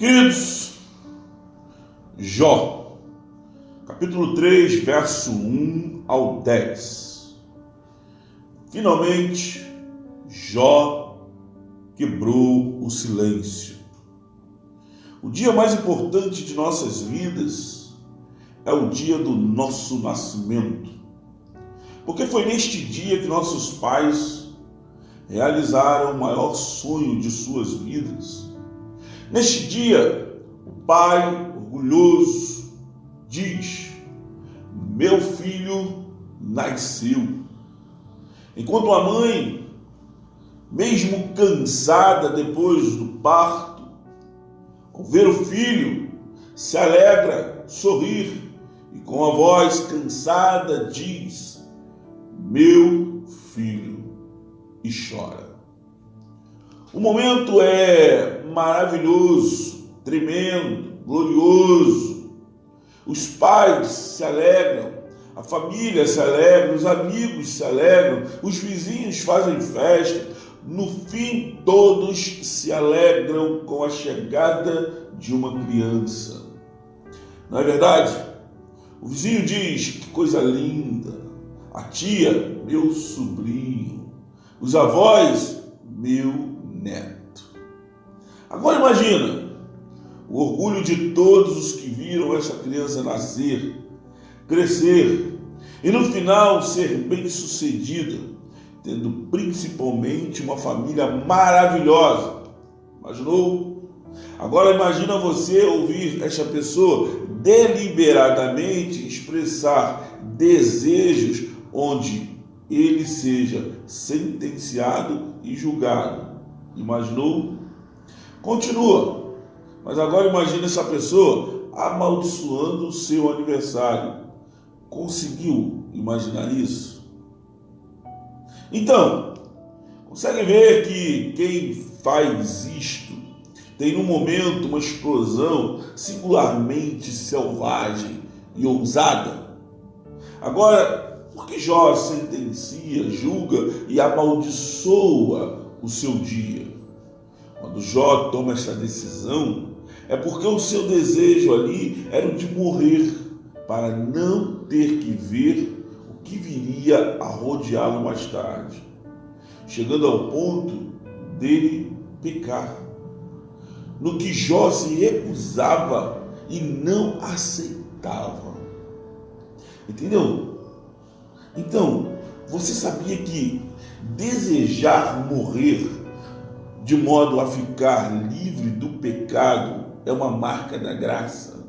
Queridos, Jó, capítulo 3, verso 1 ao 10. Finalmente, Jó quebrou o silêncio. O dia mais importante de nossas vidas é o dia do nosso nascimento. Porque foi neste dia que nossos pais realizaram o maior sonho de suas vidas Neste dia, o pai, orgulhoso, diz: Meu filho nasceu. Enquanto a mãe, mesmo cansada depois do parto, ao ver o filho, se alegra, sorrir e com a voz cansada diz: Meu filho, e chora. O momento é maravilhoso, tremendo, glorioso. Os pais se alegram, a família se alegra, os amigos se alegram, os vizinhos fazem festa. No fim, todos se alegram com a chegada de uma criança. Não é verdade? O vizinho diz: que coisa linda. A tia, meu sobrinho. Os avós, meu neto. Agora imagina o orgulho de todos os que viram essa criança nascer, crescer e no final ser bem-sucedida, tendo principalmente uma família maravilhosa. Imaginou? Agora imagina você ouvir esta pessoa deliberadamente expressar desejos onde ele seja sentenciado e julgado Imaginou? Continua. Mas agora imagine essa pessoa amaldiçoando o seu aniversário. Conseguiu imaginar isso? Então, consegue ver que quem faz isto tem no momento uma explosão singularmente selvagem e ousada? Agora, por que Jó sentencia, julga e amaldiçoa o seu dia. Quando Jó toma esta decisão, é porque o seu desejo ali era o de morrer, para não ter que ver o que viria a rodeá-lo mais tarde, chegando ao ponto dele pecar. No que Jó se recusava e não aceitava. Entendeu? Então, você sabia que desejar morrer de modo a ficar livre do pecado é uma marca da graça?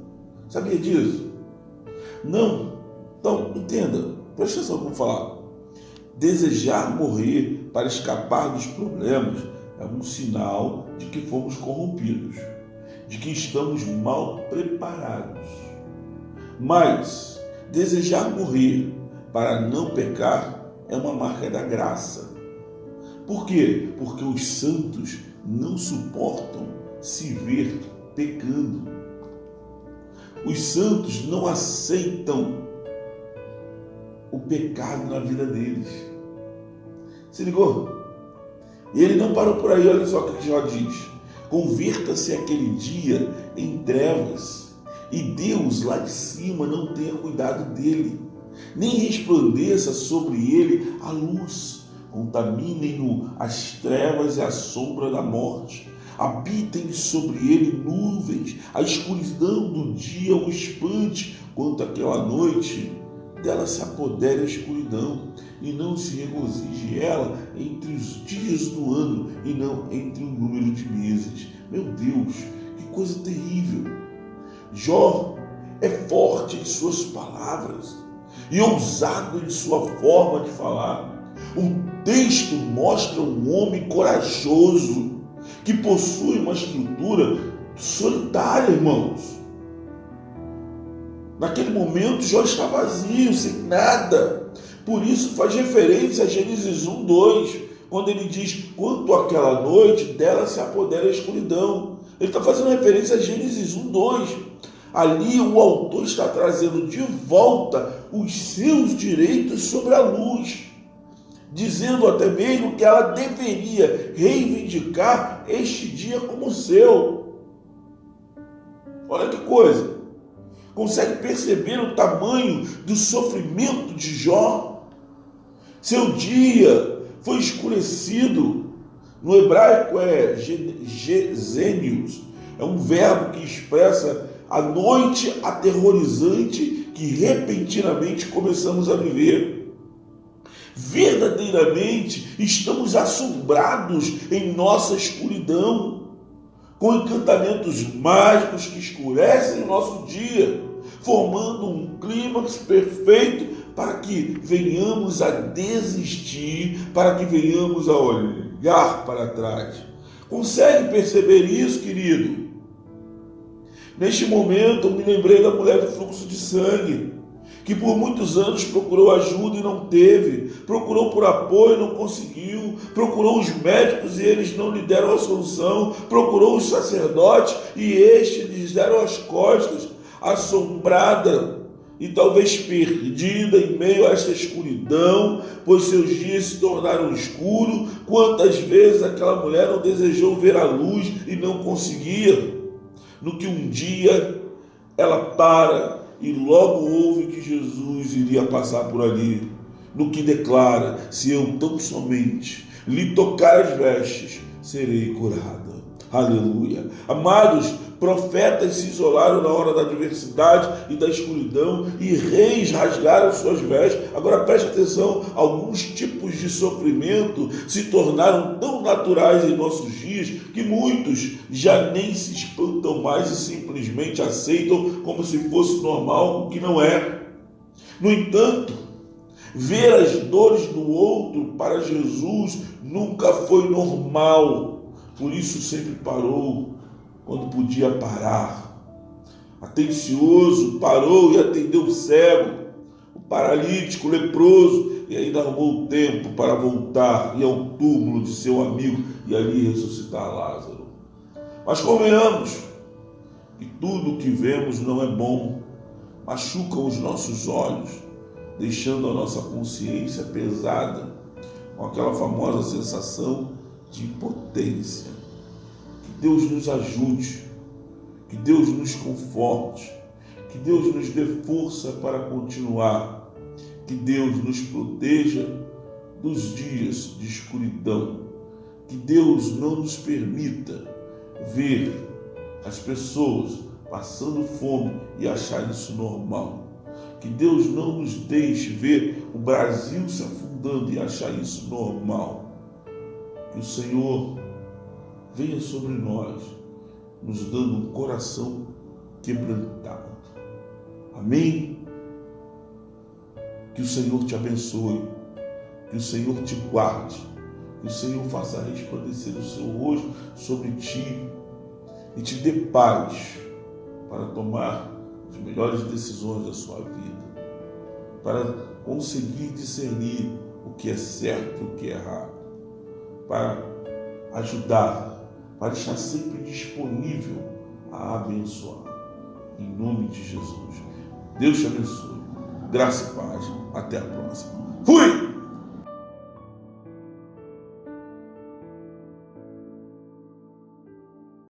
Sabia disso? Não. Então, entenda, preste atenção como falar. Desejar morrer para escapar dos problemas é um sinal de que fomos corrompidos, de que estamos mal preparados. Mas desejar morrer para não pecar é uma marca da graça. Por quê? Porque os santos não suportam se ver pecando. Os santos não aceitam o pecado na vida deles. Se ligou? E ele não parou por aí, olha só o que Jó diz. Converta-se aquele dia em trevas, e Deus lá de cima não tenha cuidado dele nem resplandeça sobre ele a luz. Contaminem-no as trevas e a sombra da morte. Habitem sobre ele nuvens, a escuridão do dia o espante, quanto aquela noite dela se apodere a escuridão, e não se regozije ela entre os dias do ano, e não entre o número de meses. Meu Deus, que coisa terrível! Jó é forte em suas palavras e ousado em sua forma de falar. O texto mostra um homem corajoso que possui uma estrutura solitária, irmãos. Naquele momento, Jó está vazio, sem nada. Por isso faz referência a Gênesis 1, 2, quando ele diz: Quanto aquela noite dela se apodera a escuridão. Ele está fazendo referência a Gênesis 1, 2 Ali o autor está trazendo de volta os seus direitos sobre a luz, dizendo até mesmo que ela deveria reivindicar este dia como seu. Olha que coisa. Consegue perceber o tamanho do sofrimento de Jó? Seu dia foi escurecido. No hebraico é gezênios. É um verbo que expressa a noite aterrorizante que repentinamente começamos a viver. Verdadeiramente estamos assombrados em nossa escuridão com encantamentos mágicos que escurecem o nosso dia, formando um clímax perfeito para que venhamos a desistir, para que venhamos a olhar para trás. Consegue perceber isso, querido? Neste momento, eu me lembrei da mulher do fluxo de sangue que por muitos anos procurou ajuda e não teve, procurou por apoio e não conseguiu, procurou os médicos e eles não lhe deram a solução, procurou os sacerdotes e estes lhes deram as costas, assombrada e talvez perdida em meio a esta escuridão, pois seus dias se tornaram escuros. Quantas vezes aquela mulher não desejou ver a luz e não conseguia? No que um dia ela para e logo ouve que Jesus iria passar por ali, no que declara: se eu tão somente lhe tocar as vestes, serei curada. Aleluia. Amados, profetas se isolaram na hora da adversidade e da escuridão e reis rasgaram suas vestes. Agora preste atenção: alguns tipos de sofrimento se tornaram tão naturais em nossos dias que muitos já nem se espantam mais e simplesmente aceitam como se fosse normal, o que não é. No entanto, ver as dores do outro para Jesus nunca foi normal por isso sempre parou quando podia parar. Atencioso, parou e atendeu o cego, o paralítico, o leproso, e ainda arrumou tempo para voltar e ao túmulo de seu amigo e ali ressuscitar Lázaro. Mas convenhamos que tudo o que vemos não é bom, machuca os nossos olhos, deixando a nossa consciência pesada com aquela famosa sensação de impotência. Deus nos ajude, que Deus nos conforte, que Deus nos dê força para continuar, que Deus nos proteja dos dias de escuridão, que Deus não nos permita ver as pessoas passando fome e achar isso normal. Que Deus não nos deixe ver o Brasil se afundando e achar isso normal que o Senhor venha sobre nós, nos dando um coração quebrantado. Amém? Que o Senhor te abençoe, que o Senhor te guarde, que o Senhor faça resplandecer o seu rosto sobre ti e te dê paz para tomar as melhores decisões da sua vida, para conseguir discernir o que é certo e o que é errado para ajudar, para estar sempre disponível a abençoar. Em nome de Jesus. Deus te abençoe. Graça e paz. Até a próxima. Fui!